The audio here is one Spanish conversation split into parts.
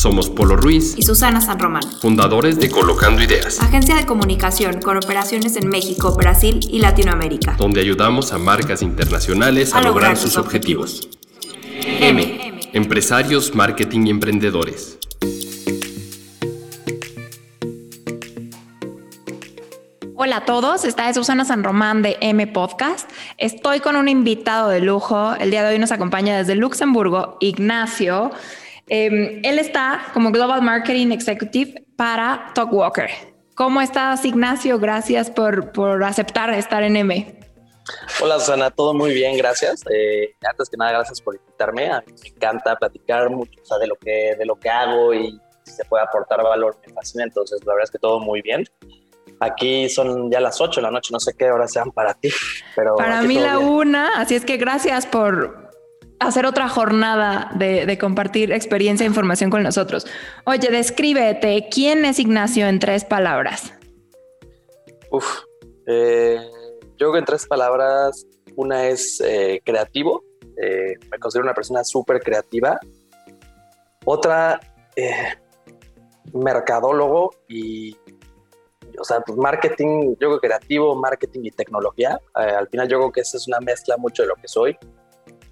Somos Polo Ruiz y Susana San Román, fundadores de Colocando Ideas, agencia de comunicación con operaciones en México, Brasil y Latinoamérica, donde ayudamos a marcas internacionales a, lograr, sus objetivos. M. Empresarios, marketing y emprendedores. Hola a todos, esta es Susana San Román de M Podcast. Estoy con un invitado de lujo. El día de hoy nos acompaña desde Luxemburgo, Ignacio. Em, él está como Global Marketing Executive para Talkwalker. ¿Cómo estás, Ignacio? Gracias por, por aceptar estar en M. Hola, Susana, todo muy bien, gracias. Eh, antes que nada, gracias por invitarme. A mí me encanta platicar mucho de, lo que, de lo que hago y si se puede aportar valor, me fascina. Entonces, la verdad es que todo muy bien. Aquí son ya las 8 de la noche, no sé qué horas sean para ti, pero... Para mí la una, así es que gracias por, hacer otra jornada de, compartir experiencia e información con nosotros. Oye, descríbete, ¿quién es Ignacio en tres palabras? Uf, eh, yo creo que en tres palabras, una es eh, creativo, eh, me considero una persona súper creativa. Otra, mercadólogo y, o sea, pues marketing, yo creo creativo, marketing y tecnología. al final yo creo que esa es una mezcla mucho de lo que soy.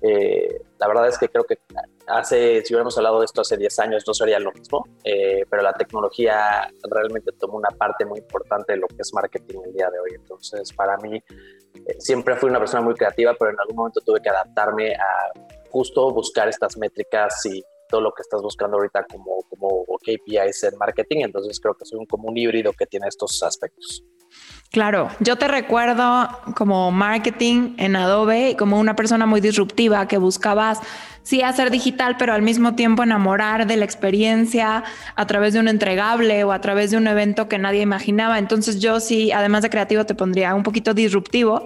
Eh, la verdad es que creo que hace, si hubiéramos hablado de esto hace 10 años, no sería lo mismo, eh, pero la tecnología realmente tomó una parte muy importante de lo que es marketing el día de hoy. Entonces, para mí, eh, siempre fui una persona muy creativa, pero en algún momento tuve que adaptarme a justo buscar estas métricas y todo lo que estás buscando ahorita como, como KPIs en marketing. Entonces, creo que soy un, como un híbrido que tiene estos aspectos. Claro, yo te recuerdo como marketing en Adobe, como una persona muy disruptiva que buscabas sí hacer digital, pero al mismo tiempo enamorar de la experiencia a través de un entregable o a través de un evento que nadie imaginaba. Entonces yo sí, además de creativo, te pondría un poquito disruptivo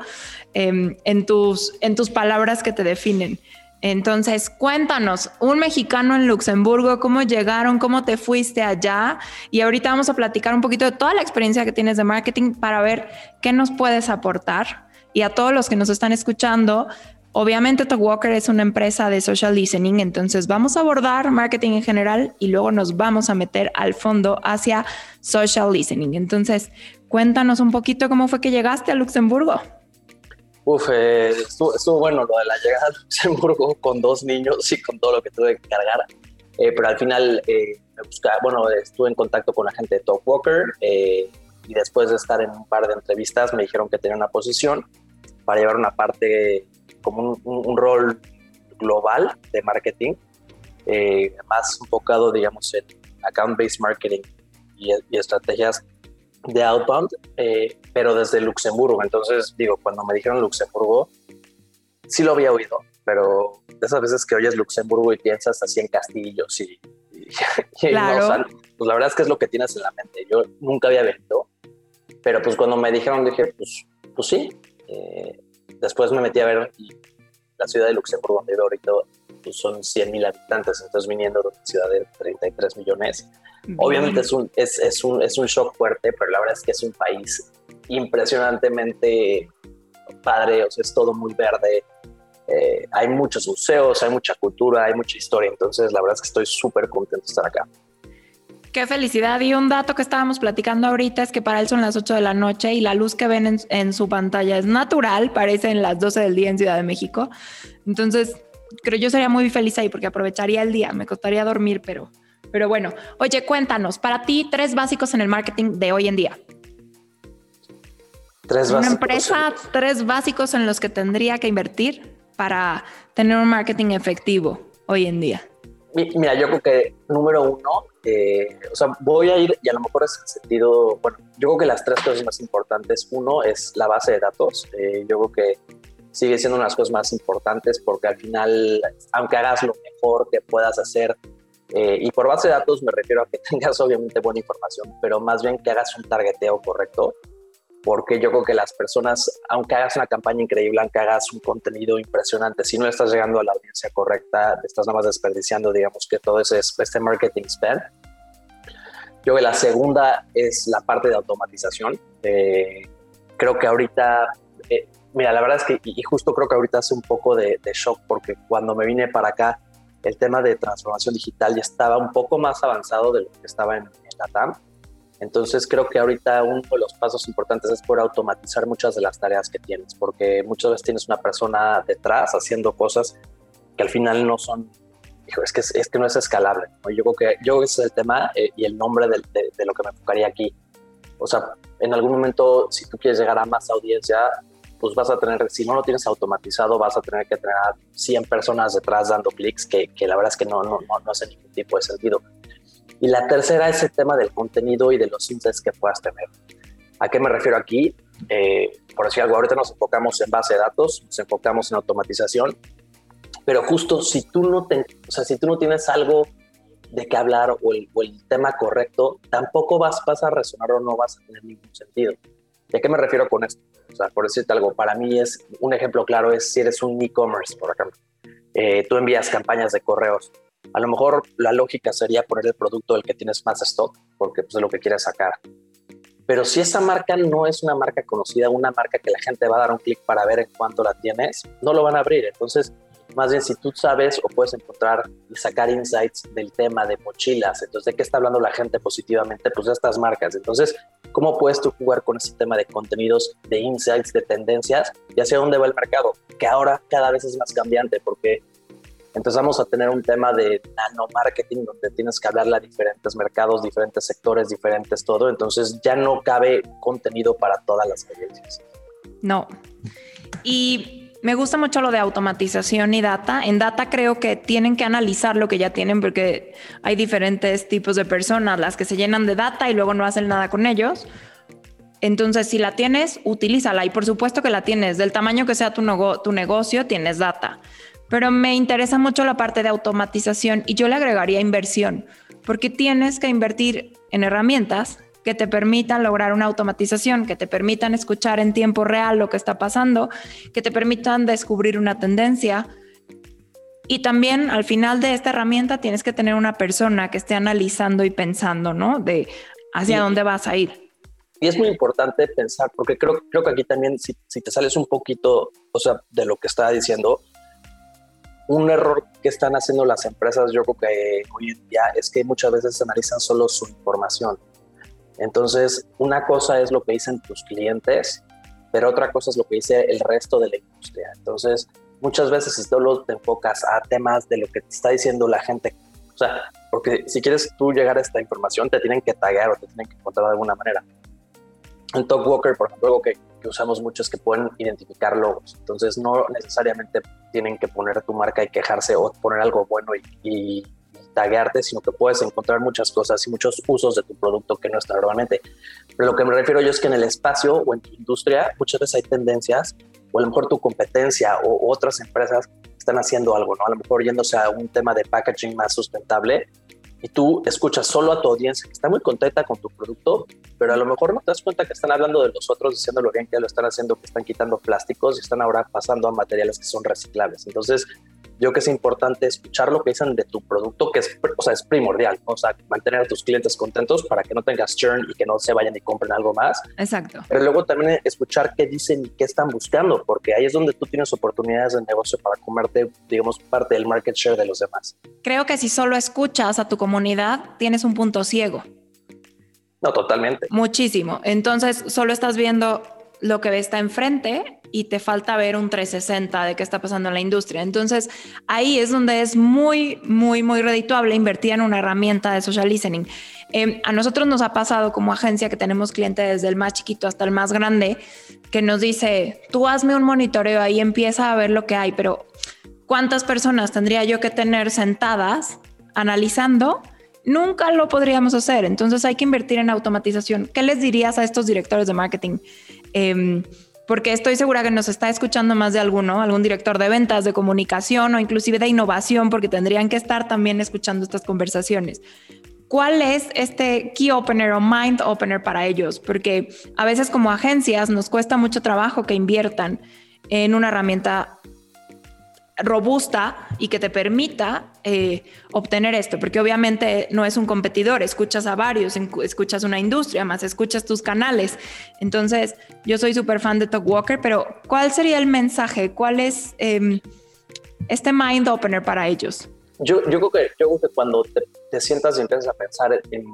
em, en, tus, en tus palabras que te definen. Entonces, cuéntanos, un mexicano en Luxemburgo, ¿cómo llegaron? ¿Cómo te fuiste allá? Y ahorita vamos a platicar un poquito de toda la experiencia que tienes de marketing para ver qué nos puedes aportar. Y a todos los que nos están escuchando, obviamente Talkwalker es una empresa de social listening, entonces vamos a abordar marketing en general y luego nos vamos a meter al fondo hacia social listening. Entonces, cuéntanos un poquito cómo fue que llegaste a Luxemburgo. Uf, eh, estuvo, bueno lo de la llegada a Luxemburgo con dos niños y con todo lo que tuve que cargar. Eh, pero al final, eh, me buscaba, bueno, estuve en contacto con la gente de Talkwalker y después de estar en un par de entrevistas me dijeron que tenía una posición para llevar una parte, como un, rol global de marketing, más enfocado, digamos, en account-based marketing y estrategias de outbound, eh, pero desde Luxemburgo. Entonces, digo, cuando me dijeron Luxemburgo, sí lo había oído, pero de esas veces que oyes Luxemburgo y piensas así en castillos y, claro. pues la verdad es que es lo que tienes en la mente. Yo nunca había venido, pero pues cuando me dijeron dije, pues, pues sí. Eh, después me metí a ver la ciudad de Luxemburgo, donde vivo ahorita, pues son 100 mil habitantes, entonces viniendo de una ciudad de 33 millones Obviamente es un, es, es, un, es un shock fuerte, pero la verdad es que es un país impresionantemente padre, o sea, es todo muy verde. Eh, hay muchos museos, hay mucha cultura, hay mucha historia, entonces la verdad es que estoy súper contento de estar acá. Qué felicidad. Y un dato que estábamos platicando ahorita es que para él son las 8 de la noche y la luz que ven en, en su pantalla es natural, parecen las 12 del día en Ciudad de México. Entonces, creo yo sería muy feliz ahí porque aprovecharía el día, me costaría dormir, pero pero bueno, oye, cuéntanos, para ti, tres básicos en el marketing de hoy en día. Tres Una empresa, tres básicos en los que tendría que invertir para tener un marketing efectivo hoy en día. Mira, yo creo que número uno, eh, o sea, voy a ir y a lo mejor es el sentido, bueno, yo creo que las tres cosas más importantes, uno es la base de datos, eh, yo creo que sigue siendo una de las cosas más importantes porque al final, aunque hagas lo mejor que puedas hacer eh, y por base de datos me refiero a que tengas obviamente buena información, pero más bien que hagas un targeteo correcto. Porque yo creo que las personas, aunque hagas una campaña increíble, aunque hagas un contenido impresionante, si no estás llegando a la audiencia correcta, estás nada más desperdiciando, digamos, que todo ese este marketing spend. Yo creo que la segunda es la parte de automatización. Eh, creo que ahorita, eh, mira, la verdad es que, y justo creo que ahorita hace un poco de, shock, porque cuando me vine para acá, el tema de transformación digital ya estaba un poco más avanzado de lo que estaba en, en la TAM entonces creo que ahorita uno de los pasos importantes es por automatizar muchas de las tareas que tienes, porque muchas veces tienes una persona detrás haciendo cosas que al final no son, es que, es que no es escalable. Yo creo que yo ese es el tema eh, y el nombre de, de, lo que me enfocaría aquí. O sea, en algún momento, si tú quieres llegar a más audiencia, pues vas a tener, si no lo tienes automatizado, vas a tener que tener a 100 personas detrás dando clics, que, que la verdad es que no, no, no, no hace ningún tipo de sentido. Y la tercera es el tema del contenido y de los insights que puedas tener. ¿A qué me refiero aquí? Eh, por decir algo, ahorita nos enfocamos en base de datos, nos enfocamos en automatización, pero justo si tú no, te, o sea, si tú no tienes algo de qué hablar o el, tema correcto, tampoco vas, vas a resonar o no vas a tener ningún sentido. ¿Y a qué me refiero con esto? O sea, por decirte algo, para mí es un ejemplo claro es si eres un e-commerce, por ejemplo. Eh, tú envías campañas de correos a lo mejor la lógica sería poner el producto del que tienes más stock, porque pues, es lo que quieres sacar. Pero si esa marca no es una marca conocida, una marca que la gente va a dar un clic para ver en cuánto la tienes, no lo van a abrir. Entonces, más bien si tú sabes o puedes encontrar y sacar insights del tema de mochilas, entonces de qué está hablando la gente positivamente, pues de estas marcas. Entonces, ¿cómo puedes tú jugar con ese tema de contenidos, de insights, de tendencias y hacia dónde va el mercado? Que ahora cada vez es más cambiante porque empezamos a tener un tema de nano marketing donde tienes que hablarle a diferentes mercados, diferentes sectores, diferentes todo. Entonces ya no cabe contenido para todas las audiencias. No. Y me gusta mucho lo de automatización y data. En data creo que tienen que analizar lo que ya tienen porque hay diferentes tipos de personas, las que se llenan de data y luego no hacen nada con ellos. Entonces, si la tienes, utilízala. Y por supuesto que la tienes. Del tamaño que sea tu, tu negocio, tienes data pero me interesa mucho la parte de automatización y yo le agregaría inversión, porque tienes que invertir en herramientas que te permitan lograr una automatización, que te permitan escuchar en tiempo real lo que está pasando, que te permitan descubrir una tendencia. Y también al final de esta herramienta tienes que tener una persona que esté analizando y pensando, ¿no? De hacia dónde vas a ir. Y es muy importante pensar, porque creo, creo que aquí también, si, si te sales un poquito, o sea, de lo que estaba diciendo, un error que están haciendo las empresas, yo creo que hoy en día, es que muchas veces analizan solo su información. Entonces, una cosa es lo que dicen tus clientes, pero otra cosa es lo que dice el resto de la industria. Entonces, muchas veces si solo te enfocas a temas de lo que te está diciendo la gente, o sea, porque si quieres tú llegar a esta información, te tienen que taggear o te tienen que encontrar de alguna manera. En Talkwalker, por ejemplo, algo que que usamos mucho es que pueden identificar logos. Entonces no necesariamente tienen que poner tu marca y quejarse o poner algo bueno y, y taguearte, sino que puedes encontrar muchas cosas y muchos usos de tu producto que no está normalmente. Pero lo que me refiero yo es que en el espacio o en tu industria muchas veces hay tendencias o a lo mejor tu competencia o otras empresas están haciendo algo, ¿no? A lo mejor yéndose a un tema de packaging más sustentable y tú escuchas solo a tu audiencia que está muy contenta con tu producto, pero a lo mejor no te das cuenta que están hablando de los otros, diciendo lo bien que lo están haciendo, que están quitando plásticos y están ahora pasando a materiales que son reciclables. Entonces, yo creo que es importante escuchar lo que dicen de tu producto, que es, o sea, es primordial, o sea, mantener a tus clientes contentos para que no tengas churn y que no se vayan y compren algo más. Exacto. Pero luego también escuchar qué dicen y qué están buscando, porque ahí es donde tú tienes oportunidades de negocio para comerte, digamos, parte del market share de los demás. Creo que si solo escuchas a tu comunidad, tienes un punto ciego. No, totalmente. Muchísimo. Entonces, solo estás viendo lo que está enfrente y te falta ver un 360 de qué está pasando en la industria. Entonces, ahí es donde es muy, muy, muy redituable invertir en una herramienta de social listening. Em, a nosotros nos ha pasado como agencia que tenemos clientes desde el más chiquito hasta el más grande, que nos dice, tú hazme un monitoreo ahí, empieza a ver lo que hay, pero ¿cuántas personas tendría yo que tener sentadas analizando? Nunca lo podríamos hacer, entonces hay que invertir en automatización. ¿Qué les dirías a estos directores de marketing? Em, porque estoy segura que nos está escuchando más de alguno, algún director de ventas, de comunicación o inclusive de innovación, porque tendrían que estar también escuchando estas conversaciones. ¿Cuál es este key opener o mind opener para ellos? Porque a veces como agencias nos cuesta mucho trabajo que inviertan en una herramienta robusta y que te permita eh, obtener esto, porque obviamente no es un competidor, escuchas a varios, escuchas una industria, más escuchas tus canales. Entonces, yo soy súper fan de Talkwalker, pero ¿cuál sería el mensaje? ¿Cuál es em, este mind opener para ellos? Yo, yo, creo, que, yo creo que cuando te, sientas y empiezas a pensar en,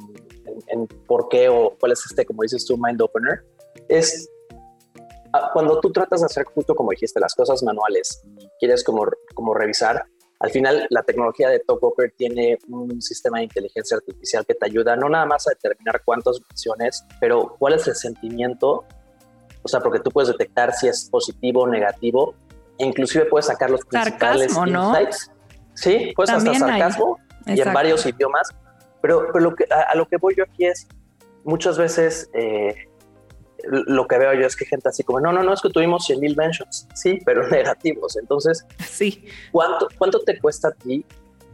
en, por qué o cuál es este, como dices tú, mind opener, es ah, cuando tú tratas de hacer justo como dijiste, las cosas manuales quieres como, como revisar, al final la tecnología de Talkwalker tiene un sistema de inteligencia artificial que te ayuda no nada más a determinar cuántas menciones, pero cuál es el sentimiento, o sea, porque tú puedes detectar si es positivo o negativo, e inclusive puedes sacar los principales insights. Sí, pues hasta sarcasmo y en varios idiomas. Pero, pero lo que, a, lo que voy yo aquí es, muchas veces eh, lo que veo yo es que gente así como, no, no, no, es que tuvimos 100 mil mentions, sí, pero negativos. Entonces, sí. ¿cuánto, ¿cuánto te cuesta a ti?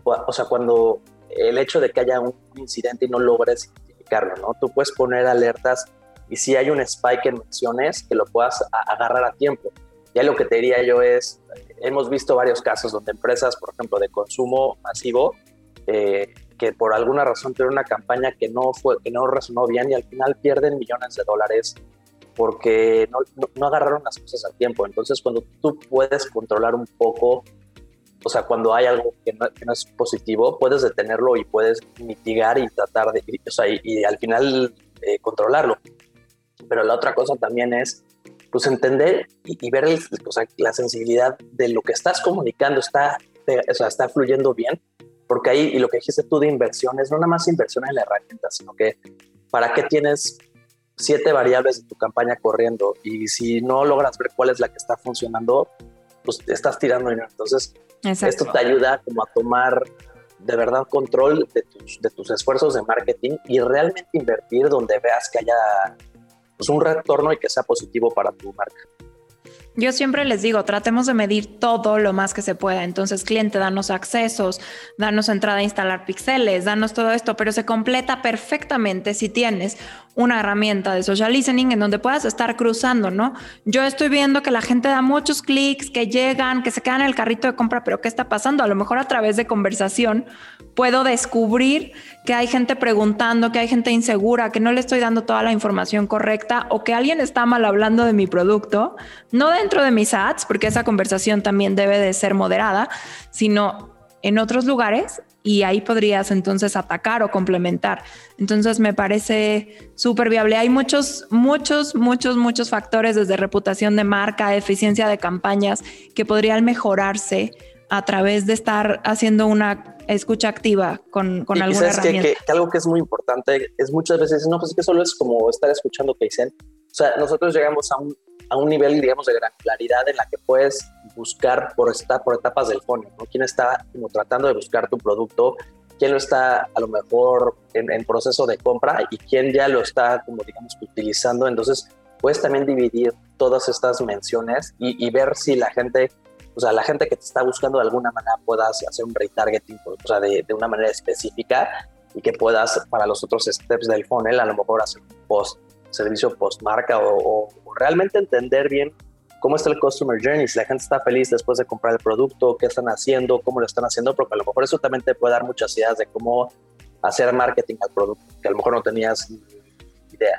O sea, cuando el hecho de que haya un incidente y no logres identificarlo, ¿no? Tú puedes poner alertas y si hay un spike en menciones, que lo puedas agarrar a tiempo. Ya lo que te diría yo es, hemos visto varios casos donde empresas, por ejemplo, de consumo masivo, eh, que por alguna razón tienen una campaña que no, fue, que no resonó bien y al final pierden millones de dólares porque no, no, agarraron las cosas al tiempo. Entonces, cuando tú puedes controlar un poco, o sea, cuando hay algo que no, que no es positivo, puedes detenerlo y puedes mitigar y tratar de, o sea, y, al final eh, controlarlo. Pero la otra cosa también es pues entender y, ver o sea, la sensibilidad de lo que estás comunicando está, o sea, está fluyendo bien, porque ahí, y lo que dijiste tú de inversiones, no nada más inversión en la herramienta, sino que para qué tienes siete variables de tu campaña corriendo y si no logras ver cuál es la que está funcionando, pues estás tirando dinero. Entonces, esto te ayuda como a tomar de verdad control de tus, de tus esfuerzos de marketing y realmente invertir donde veas que haya pues, un retorno y que sea positivo para tu marca. Yo siempre les digo, tratemos de medir todo lo más que se pueda. Entonces, cliente, danos accesos, danos entrada a instalar píxeles, danos todo esto, pero se completa perfectamente si tienes una herramienta de social listening en donde puedas estar cruzando, ¿no? Yo estoy viendo que la gente da muchos clics, que llegan, que se quedan en el carrito de compra, pero ¿qué está pasando? A lo mejor a través de conversación puedo descubrir que hay gente preguntando, que hay gente insegura, que no le estoy dando toda la información correcta o que alguien está mal hablando de mi producto, no dentro de mis ads, porque esa conversación también debe de ser moderada, sino en otros lugares y ahí podrías entonces atacar o complementar. Entonces me parece súper viable. Hay muchos, muchos, muchos, muchos factores desde reputación de marca, eficiencia de campañas que podrían mejorarse a través de estar haciendo una escucha activa con, con alguna herramienta. Que, que, algo que es muy importante es muchas veces, no, pues es que solo es como estar escuchando que dicen. O sea, nosotros llegamos a un, a un nivel, digamos, de gran claridad en la que puedes buscar por, esta, por etapas del fondo, ¿no? Quién está como tratando de buscar tu producto, quién lo está a lo mejor en, proceso de compra y quién ya lo está como digamos utilizando. Entonces puedes también dividir todas estas menciones y, ver si la gente, o sea, la gente que te está buscando de alguna manera puedas hacer un retargeting, o sea, de, de una manera específica y que puedas para los otros steps del funnel a lo mejor hacer un post servicio post marca o, o realmente entender bien cómo está el customer journey, si la gente está feliz después de comprar el producto, qué están haciendo, cómo lo están haciendo, porque a lo mejor eso también te puede dar muchas ideas de cómo hacer marketing al producto, que a lo mejor no tenías idea.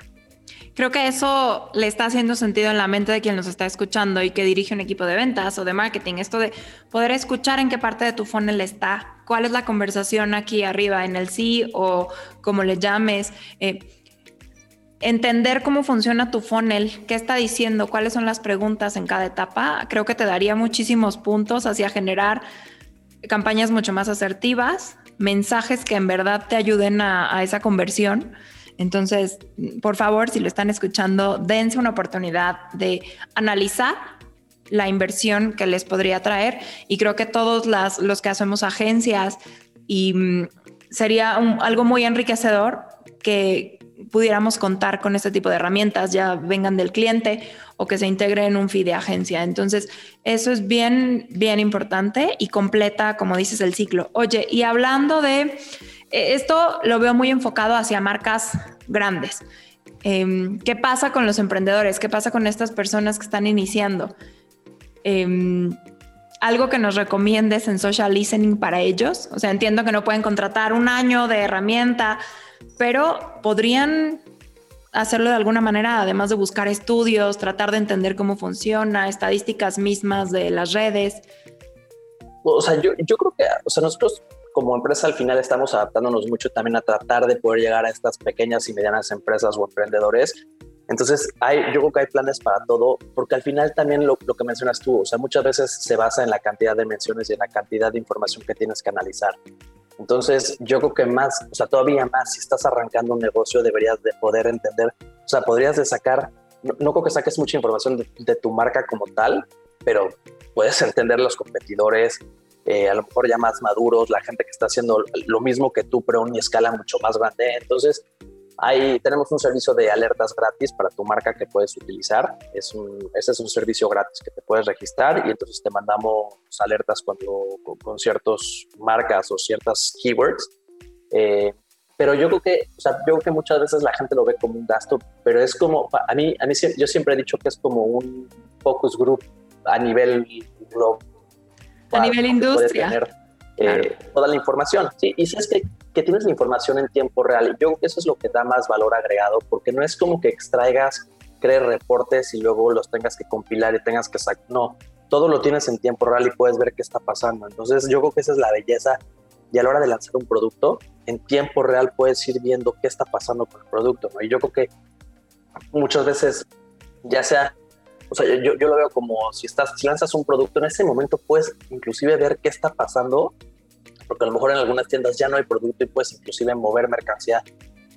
Creo que eso le está haciendo sentido en la mente de quien nos está escuchando y que dirige un equipo de ventas o de marketing. Esto de poder escuchar en qué parte de tu funnel está, cuál es la conversación aquí arriba, en el sí o como le llames. Eh, entender cómo funciona tu funnel, qué está diciendo, cuáles son las preguntas en cada etapa, creo que te daría muchísimos puntos hacia generar campañas mucho más asertivas, mensajes que en verdad te ayuden a, esa conversión. Entonces, por favor, si lo están escuchando, dense una oportunidad de analizar la inversión que les podría traer. Y creo que todos los que hacemos agencias y mm, sería algo muy enriquecedor que, pudiéramos contar con este tipo de herramientas, ya vengan del cliente o que se integre en un feed de agencia. Entonces, eso es bien, bien importante y completa, como dices, el ciclo. Oye, y hablando de E, esto lo veo muy enfocado hacia marcas grandes. Em, ¿Qué pasa con los emprendedores? ¿Qué pasa con estas personas que están iniciando? Em, algo que nos recomiendes en social listening para ellos. O sea, entiendo que no pueden contratar un año de herramienta, pero podrían hacerlo de alguna manera, además de buscar estudios, tratar de entender cómo funciona, estadísticas mismas de las redes. O sea, yo, creo que, o sea, nosotros como empresa al final estamos adaptándonos mucho también a tratar de poder llegar a estas pequeñas y medianas empresas o emprendedores. Entonces, hay, yo creo que hay planes para todo, porque al final también lo, lo, que mencionas tú, o sea, muchas veces se basa en la cantidad de menciones y en la cantidad de información que tienes que analizar. Entonces, yo creo que más, o sea, todavía más, si estás arrancando un negocio, deberías de poder entender, o sea, podrías de sacar, no, creo que saques mucha información de, tu marca como tal, pero puedes entender los competidores, eh, a lo mejor ya más maduros, la gente que está haciendo lo mismo que tú, pero a una escala mucho más grande. Entonces, ahí tenemos un servicio de alertas gratis para tu marca que puedes utilizar. Es un, ese es un servicio gratis que te puedes registrar y entonces te mandamos alertas cuando con, ciertas marcas o ciertas keywords. Eh, pero yo creo que, o sea, yo creo que muchas veces la gente lo ve como un gasto, pero es como, a mí, a mí yo siempre he dicho que es como un focus group a nivel global a nivel industria. Tener, eh, toda la información. Sí, y si es que, que, tienes la información en tiempo real. Yo creo que eso es lo que da más valor agregado, porque no es como que extraigas, crees reportes y luego los tengas que compilar y tengas que sacar. No, todo lo tienes en tiempo real y puedes ver qué está pasando. Entonces, yo creo que esa es la belleza. Y a la hora de lanzar un producto, en tiempo real puedes ir viendo qué está pasando con el producto. ¿no? Y yo creo que muchas veces, ya sea o sea, yo, yo, lo veo como si estás, si lanzas un producto en ese momento, puedes inclusive ver qué está pasando, porque a lo mejor en algunas tiendas ya no hay producto y puedes inclusive mover mercancía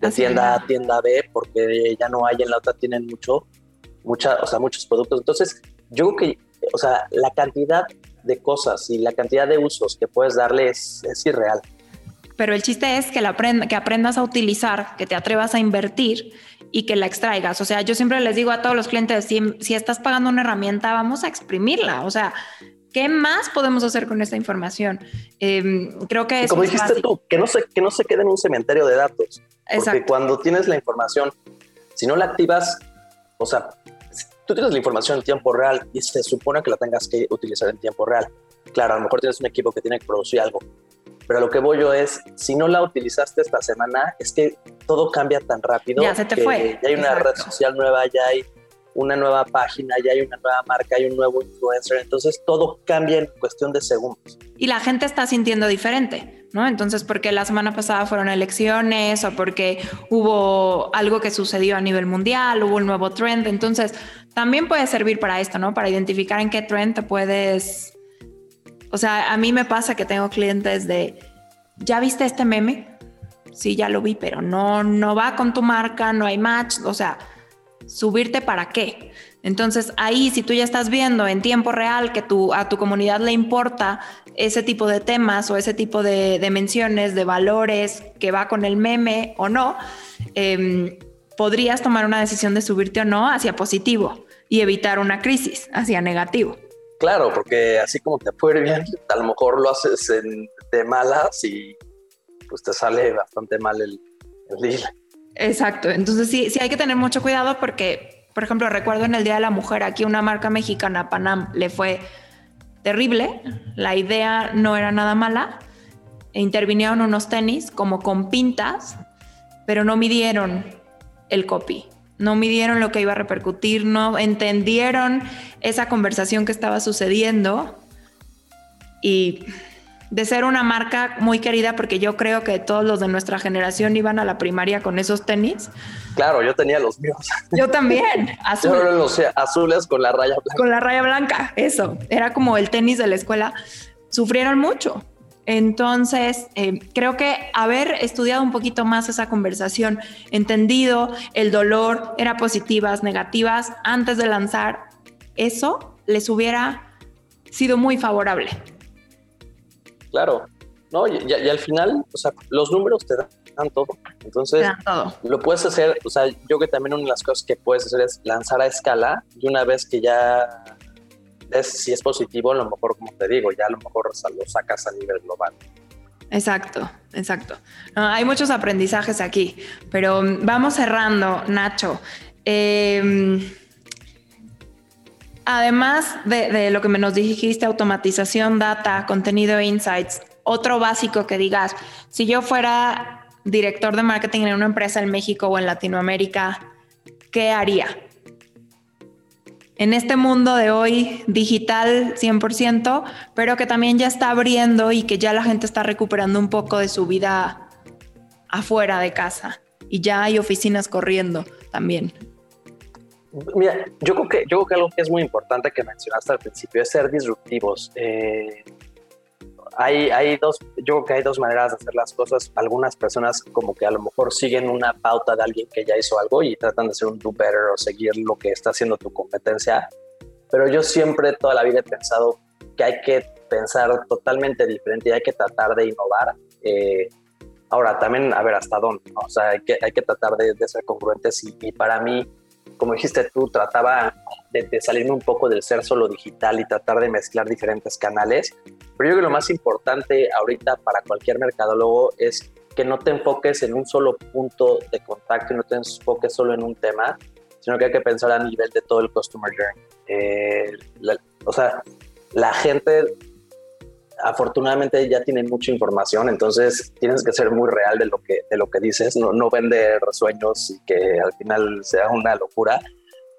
de tienda A tienda B, porque ya no hay en la otra tienen mucho, mucha, o sea, muchos productos. Entonces, yo creo que, o sea, la cantidad de cosas y la cantidad de usos que puedes darle es, es irreal. Pero el chiste es que, la que aprendas a utilizar, que te atrevas a invertir y que la extraigas. O sea, yo siempre les digo a todos los clientes, si, estás pagando una herramienta, vamos a exprimirla. O sea, ¿qué más podemos hacer con esta información? Em, creo que es... Como dijiste tú, que no, se, que no se quede en un cementerio de datos. Porque cuando tienes la información, si no la activas, o sea, tú tienes la información en tiempo real y se supone que la tengas que utilizar en tiempo real. Claro, a lo mejor tienes un equipo que tiene que producir algo, pero lo que voy yo es, si no la utilizaste esta semana, es que todo cambia tan rápido. Ya se te fue. Ya hay una red social nueva, ya hay una nueva página, ya hay una nueva marca, hay un nuevo influencer, entonces todo cambia en cuestión de segundos. Y la gente está sintiendo diferente, ¿no? Entonces, porque la semana pasada fueron elecciones o porque hubo algo que sucedió a nivel mundial, hubo un nuevo trend, entonces también puede servir para esto, ¿no? Para identificar en qué trend puedes o sea, a mí me pasa que tengo clientes de, ¿ya viste este meme? Sí, ya lo vi, pero no, no va con tu marca, no hay match, o sea, subirte para qué. Entonces ahí, si tú ya estás viendo en tiempo real que tu, a tu comunidad le importa ese tipo de temas o ese tipo de, menciones, de valores que va con el meme o no, em, podrías tomar una decisión de subirte o no hacia positivo y evitar una crisis hacia negativo. Claro, porque así como te puede bien, a lo mejor lo haces de malas y pues te sale bastante mal el, deal. Exacto, entonces sí, sí hay que tener mucho cuidado porque, por ejemplo, recuerdo en el Día de la Mujer, aquí una marca mexicana, Panam, le fue terrible, la idea no era nada mala, e intervinieron unos tenis como con pintas, pero no midieron el copy. No midieron lo que iba a repercutir, no entendieron esa conversación que estaba sucediendo. Y de ser una marca muy querida, porque yo creo que todos los de nuestra generación iban a la primaria con esos tenis. Claro, yo tenía los míos. Yo también, azul. Yo azules con la raya blanca. Con la raya blanca, eso. Era como el tenis de la escuela. Sufrieron mucho. Entonces, eh, creo que haber estudiado un poquito más esa conversación, entendido el dolor, era positivas, negativas, antes de lanzar, eso les hubiera sido muy favorable. Claro, no, y, al final, o sea, los números te dan todo. Entonces, lo puedes hacer, o sea, yo que también una de las cosas que puedes hacer es lanzar a escala y una vez que ya si es positivo, a lo mejor, como te digo, ya a lo mejor lo sacas a nivel global. Exacto, exacto. hay muchos aprendizajes aquí, pero vamos cerrando, Nacho. Em, además de, lo que me nos dijiste, automatización, data, contenido, insights, otro básico que digas, si yo fuera director de marketing en una empresa en México o en Latinoamérica, ¿qué haría? En este mundo de hoy digital 100%, pero que también ya está abriendo y que ya la gente está recuperando un poco de su vida afuera de casa y ya hay oficinas corriendo también. Mira, yo creo que, yo creo que algo que es muy importante que mencionaste al principio es ser disruptivos. Eh, hay, hay dos, yo creo que hay dos maneras de hacer las cosas. Algunas personas como que a lo mejor siguen una pauta de alguien que ya hizo algo y tratan de ser un do better o seguir lo que está haciendo tu competencia. Pero yo siempre toda la vida he pensado que hay que pensar totalmente diferente y hay que tratar de innovar. Eh, ahora, también, a ver, hasta dónde, O sea, hay que, hay que tratar de, de ser congruentes y, y para mí como dijiste tú, trataba de, de, salirme un poco del ser solo digital y tratar de mezclar diferentes canales. Pero yo creo que lo más importante ahorita para cualquier mercadólogo es que no te enfoques en un solo punto de contacto y no te enfoques solo en un tema, sino que hay que pensar a nivel de todo el customer journey. Eh, o sea, la gente afortunadamente ya tiene mucha información, entonces tienes que ser muy real de lo que, de lo que dices, no, no vender sueños y que al final sea una locura,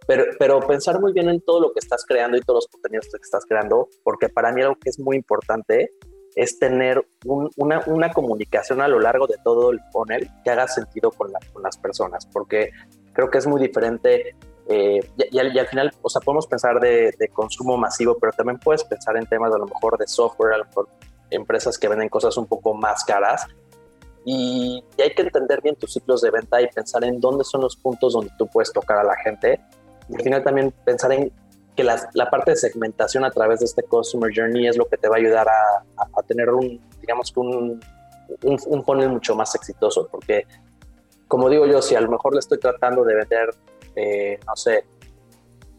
pero, pero pensar muy bien en todo lo que estás creando y todos los contenidos que estás creando, porque para mí algo que es muy importante es tener una, una, comunicación a lo largo de todo el funnel que haga sentido con, con las personas, porque creo que es muy diferente eh, y, al final, o sea, podemos pensar de, consumo masivo, pero también puedes pensar en temas a lo mejor de software, a lo mejor empresas que venden cosas un poco más caras. Y, hay que entender bien tus ciclos de venta y pensar en dónde son los puntos donde tú puedes tocar a la gente. Y al final también pensar en que la, la parte de segmentación a través de este Customer Journey es lo que te va a ayudar a, a, tener un, digamos que un, un, un funnel mucho más exitoso. Porque, como digo yo, si a lo mejor le estoy tratando de vender eh, no sé,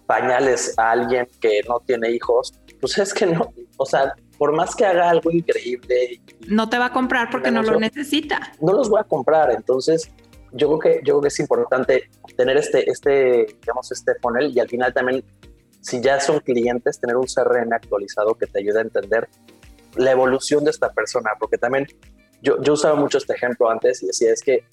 pañales a alguien que no tiene hijos, pues es que no, o sea, por más que haga algo increíble. No te va a comprar porque no lo necesita. No los voy a comprar, entonces yo creo que, yo creo que es importante tener este, este, digamos, este funnel y al final también, si ya son clientes, tener un CRM actualizado que te ayude a entender la evolución de esta persona, porque también yo, yo usaba mucho este ejemplo antes y decía, es que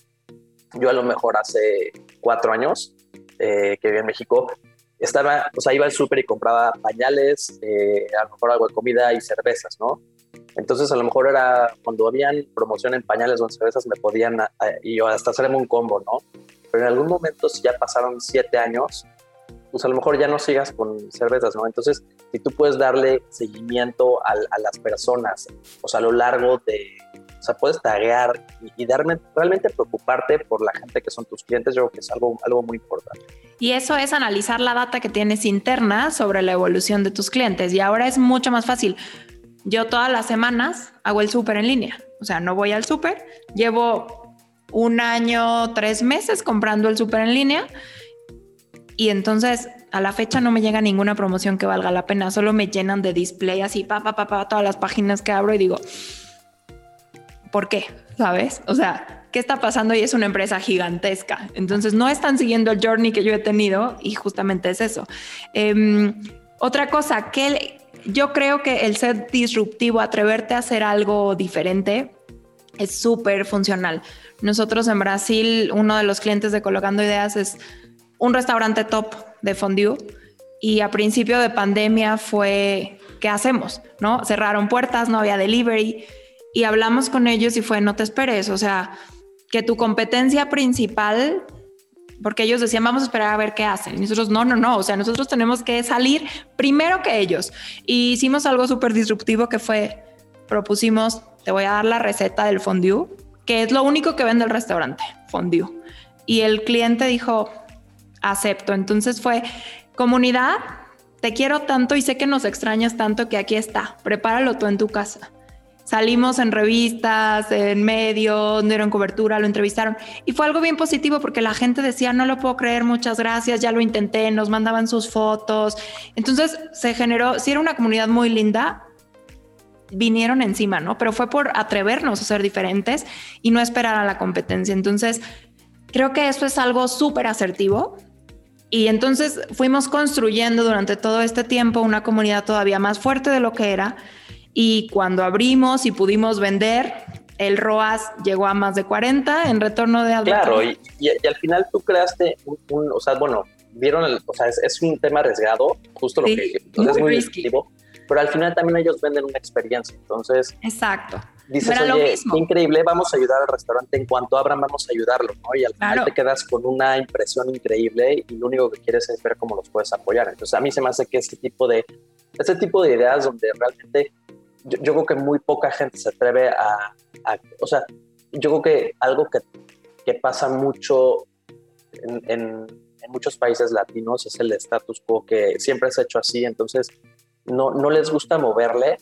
yo a lo mejor hace cuatro años eh, que vivía en México, estaba, o sea, iba al súper y compraba pañales, eh, a lo mejor algo de comida y cervezas, ¿no? Entonces, a lo mejor era cuando habían promoción en pañales o en cervezas, me podían, y hasta hacerme un combo, ¿no? Pero en algún momento, si ya pasaron siete años, pues a lo mejor ya no sigas con cervezas, ¿no? Entonces, si tú puedes darle seguimiento a, a las personas, o sea, a lo largo de, sea, puedes taguear y, darme, realmente preocuparte por la gente que son tus clientes, yo creo que es algo, algo muy importante. Y eso es analizar la data que tienes interna sobre la evolución de tus clientes. Y ahora es mucho más fácil. Yo todas las semanas hago el súper en línea. O sea, no voy al súper. Llevo un año, tres meses comprando el súper en línea. Y entonces a la fecha no me llega ninguna promoción que valga la pena. Solo me llenan de display así, pa, pa, pa, pa, todas las páginas que abro y digo, ¿por qué? ¿Sabes? O sea, ¿qué está pasando? Y es una empresa gigantesca. Entonces no están siguiendo el journey que yo he tenido y justamente es eso. Em, otra cosa, que yo creo que el ser disruptivo, atreverte a hacer algo diferente, es súper funcional. Nosotros en Brasil, uno de los clientes de Colocando Ideas es un restaurante top de fondue y a principio de pandemia fue, ¿qué hacemos? ¿No? Cerraron puertas, no había delivery y hablamos con ellos y fue, no te esperes, o sea, que tu competencia principal, porque ellos decían, vamos a esperar a ver qué hacen. Y nosotros, no, no, no, o sea, nosotros tenemos que salir primero que ellos. Y hicimos algo súper disruptivo que fue, propusimos, te voy a dar la receta del fondue, que es lo único que vende el restaurante, fondue. Y el cliente dijo, acepto. Entonces fue, comunidad, te quiero tanto y sé que nos extrañas tanto que aquí está, prepáralo tú en tu casa. Salimos en revistas, en medios, dieron cobertura, lo entrevistaron. Y fue algo bien positivo porque la gente decía, no lo puedo creer, muchas gracias, ya lo intenté, nos mandaban sus fotos. Entonces se generó, sí era una comunidad muy linda, vinieron encima, ¿no? Pero fue por atrevernos a ser diferentes y no esperar a la competencia. Entonces, creo que eso es algo súper asertivo. Y entonces fuimos construyendo durante todo este tiempo una comunidad todavía más fuerte de lo que era. Y cuando abrimos y pudimos vender, el ROAS llegó a más de 40 en retorno de algo. Claro, y, al final tú creaste un, o sea, bueno, vieron, el, o sea, es, un tema arriesgado, justo lo que es muy disruptivo, pero al final también ellos venden una experiencia, entonces. Exacto. Dices, oye, increíble, vamos a ayudar al restaurante en cuanto abran, vamos a ayudarlo, ¿no? Y al final te quedas con una impresión increíble y lo único que quieres es ver cómo los puedes apoyar. Entonces, a mí se me hace que este tipo de, este tipo de ideas donde realmente yo, yo creo que muy poca gente se atreve a, a, o sea, yo creo que algo que, que pasa mucho en, en en muchos países latinos es el status quo que siempre se ha hecho así, entonces no, no les gusta moverle.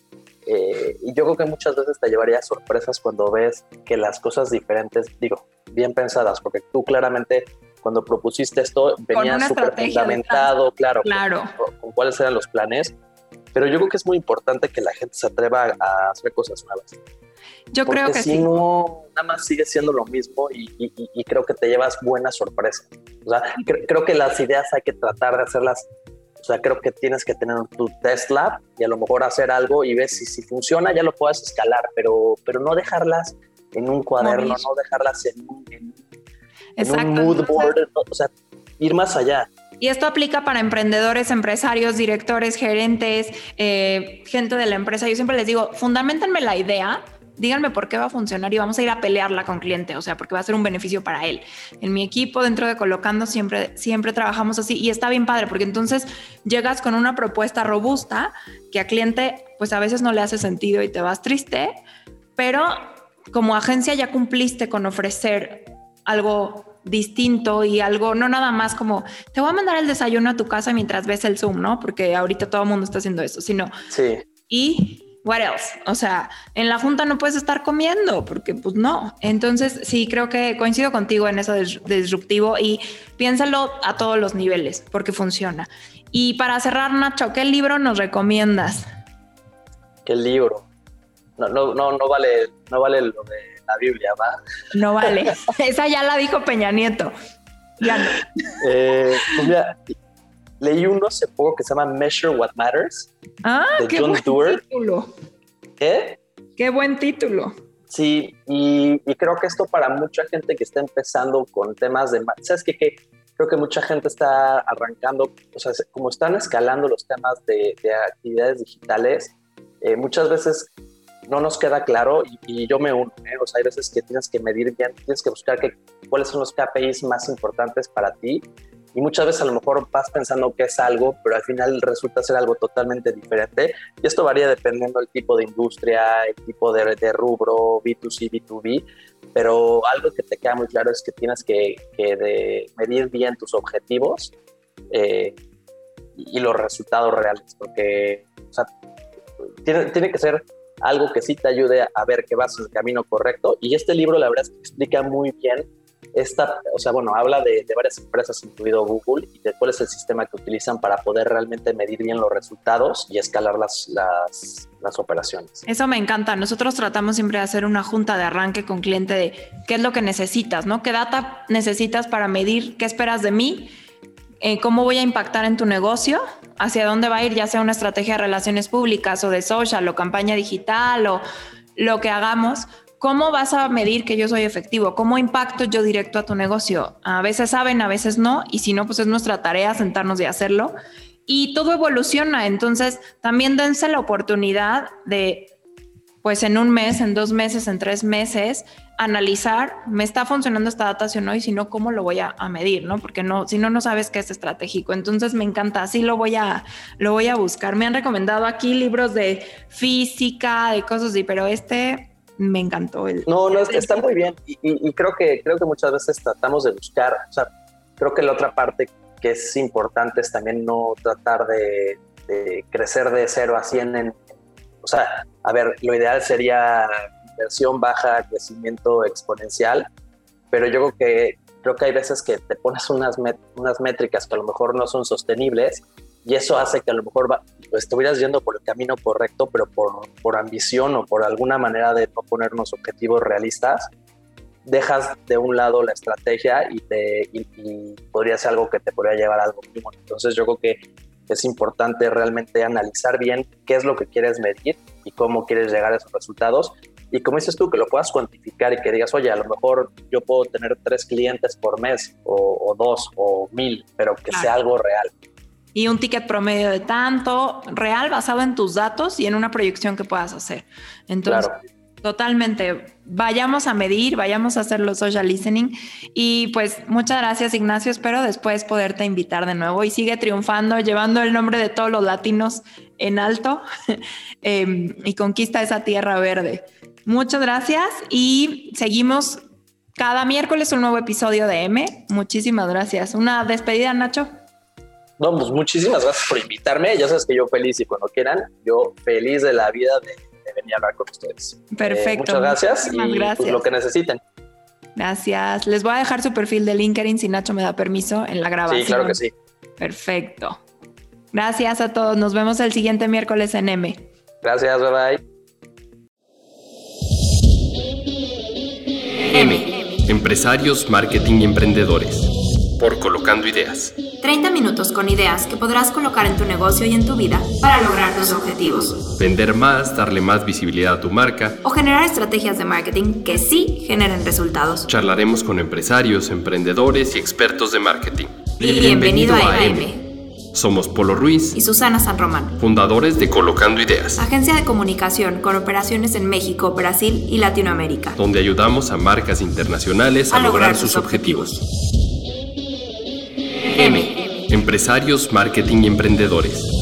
Eh, y yo creo que muchas veces te llevaría sorpresas cuando ves que las cosas diferentes, digo, bien pensadas, porque tú claramente cuando propusiste esto venía súper fundamentado, claro, claro. Con, cuáles eran los planes, pero yo creo que es muy importante que la gente se atreva a hacer cosas nuevas. Yo creo que si sí. no, nada más sigue siendo lo mismo y, creo que te llevas buenas sorpresas. O sea, creo que las ideas hay que tratar de hacerlas. O sea, creo que tienes que tener tu test lab y a lo mejor hacer algo y ver si, si funciona, ya lo puedes escalar, pero, pero no dejarlas en un cuaderno, no dejarlas en un, en, mood board, o sea, ir más allá. Y esto aplica para emprendedores, empresarios, directores, gerentes, eh, gente de la empresa. Yo siempre les digo, fundamentenme la idea, díganme por qué va a funcionar y vamos a ir a pelearla con cliente, o sea, porque va a ser un beneficio para él. En mi equipo, dentro de Colocando, siempre, siempre trabajamos así y está bien padre, porque entonces llegas con una propuesta robusta que a cliente, pues a veces no le hace sentido y te vas triste, pero como agencia ya cumpliste con ofrecer algo distinto y algo, no nada más como te voy a mandar el desayuno a tu casa mientras ves el Zoom, ¿no? Porque ahorita todo el mundo está haciendo eso, sino sí. y what else? O sea, en la junta no puedes estar comiendo porque pues no. Entonces sí, creo que coincido contigo en eso de, disruptivo y piénsalo a todos los niveles porque funciona. Y para cerrar, Nacho, ¿qué libro nos recomiendas? ¿Qué libro? No, no, no, no vale, no vale lo de la Biblia, ¿va? No vale. Esa ya la dijo Peña Nieto. Ya no. Eh, pues mira, Leí uno hace poco que se llama Measure What Matters. Ah, qué buen título. ¿Qué? Qué buen título. Sí, y, creo que esto para mucha gente que está empezando con temas de... ¿Sabes qué? Que creo que mucha gente está arrancando, o sea, como están escalando los temas de, actividades digitales, eh, muchas veces no nos queda claro y, yo me uno, ¿eh? o sea, hay veces que tienes que medir bien, tienes que buscar que, cuáles son los KPIs más importantes para ti y muchas veces a lo mejor vas pensando que es algo, pero al final resulta ser algo totalmente diferente. Y esto varía dependiendo del tipo de industria, el tipo de, de rubro, B2C, B2B, pero algo que te queda muy claro es que tienes que, medir bien tus objetivos eh, y los resultados reales, porque o sea, tiene, tiene que ser algo que sí te ayude a ver que vas en el camino correcto. Y este libro, la verdad, es que explica muy bien esta, o sea, bueno, habla de, varias empresas, incluido Google, y de cuál es el sistema que utilizan para poder realmente medir bien los resultados y escalar las, las operaciones. Eso me encanta. Nosotros tratamos siempre de hacer una junta de arranque con cliente de qué es lo que necesitas, ¿no? ¿Qué data necesitas para medir qué esperas de mí? Eh, cómo voy a impactar en tu negocio, hacia dónde va a ir, ya sea una estrategia de relaciones públicas o de social o campaña digital o lo que hagamos, ¿Cómo vas a medir que yo soy efectivo? ¿Cómo impacto yo directo a tu negocio? A veces saben, a veces no, y si no, pues es nuestra tarea sentarnos y hacerlo. Y todo evoluciona, entonces también dense la oportunidad de, pues en un mes, en dos meses, en tres meses, analizar, ¿me está funcionando esta data o no? Y si no, ¿cómo lo voy a, medir? ¿no? Porque no, si no, no sabes qué es estratégico. Entonces me encanta, así lo voy a, lo voy a buscar. Me han recomendado aquí libros de física, de cosas así, pero este me encantó el... No, no, está muy bien y, creo, que, creo que muchas veces tratamos de buscar, o sea, creo que la otra parte que es importante es también no tratar de, crecer de cero a 100 en, o sea, a ver, lo ideal sería inversión baja, crecimiento exponencial, pero yo creo que creo que hay veces que te pones unas, unas métricas que a lo mejor no son sostenibles y eso hace que a lo mejor va, estuvieras yendo por el camino correcto, pero por, por ambición o por alguna manera de no ponernos objetivos realistas, dejas de un lado la estrategia y, te, y, podría ser algo que te podría llevar a algo bueno. Entonces yo creo que es importante realmente analizar bien qué es lo que quieres medir y cómo quieres llegar a esos resultados. Y como dices tú, que lo puedas cuantificar y que digas, oye, a lo mejor yo puedo tener tres clientes por mes o, dos o mil, pero que sea algo real. Y un ticket promedio de tanto, real, basado en tus datos y en una proyección que puedas hacer. Entonces, Totalmente. Vayamos a medir, vayamos a hacer los social listening. Y pues muchas gracias, Ignacio. Espero después poderte invitar de nuevo y sigue triunfando, llevando el nombre de todos los latinos en alto em, y conquista esa tierra verde. Muchas gracias y seguimos cada miércoles un nuevo episodio de M. Muchísimas gracias. Una despedida, Nacho. No, pues muchísimas gracias por invitarme. Ya sabes que yo feliz y cuando quieran, yo feliz de la vida de venir a hablar con ustedes. Eh, Perfecto. muchas gracias y pues, gracias. lo que necesiten. Gracias. Les voy a dejar su perfil de LinkedIn si Nacho me da permiso en la grabación. Sí, claro que sí. Perfecto. Gracias a todos. Nos vemos el siguiente miércoles en M. Gracias, bye bye. M. Empresarios, marketing y emprendedores. Por Colocando Ideas. 30 minutos con ideas que podrás colocar en tu negocio y en tu vida para lograr tus objetivos. Vender más, darle más visibilidad a tu marca. O generar estrategias de marketing que sí generen resultados. Charlaremos con empresarios, emprendedores y expertos de marketing. bienvenido, a AM. Somos Polo Ruiz y Susana San Román, fundadores de Colocando Ideas, agencia de comunicación con operaciones en México, Brasil y Latinoamérica, donde ayudamos a marcas internacionales a, lograr, sus objetivos. M. Empresarios, marketing y emprendedores.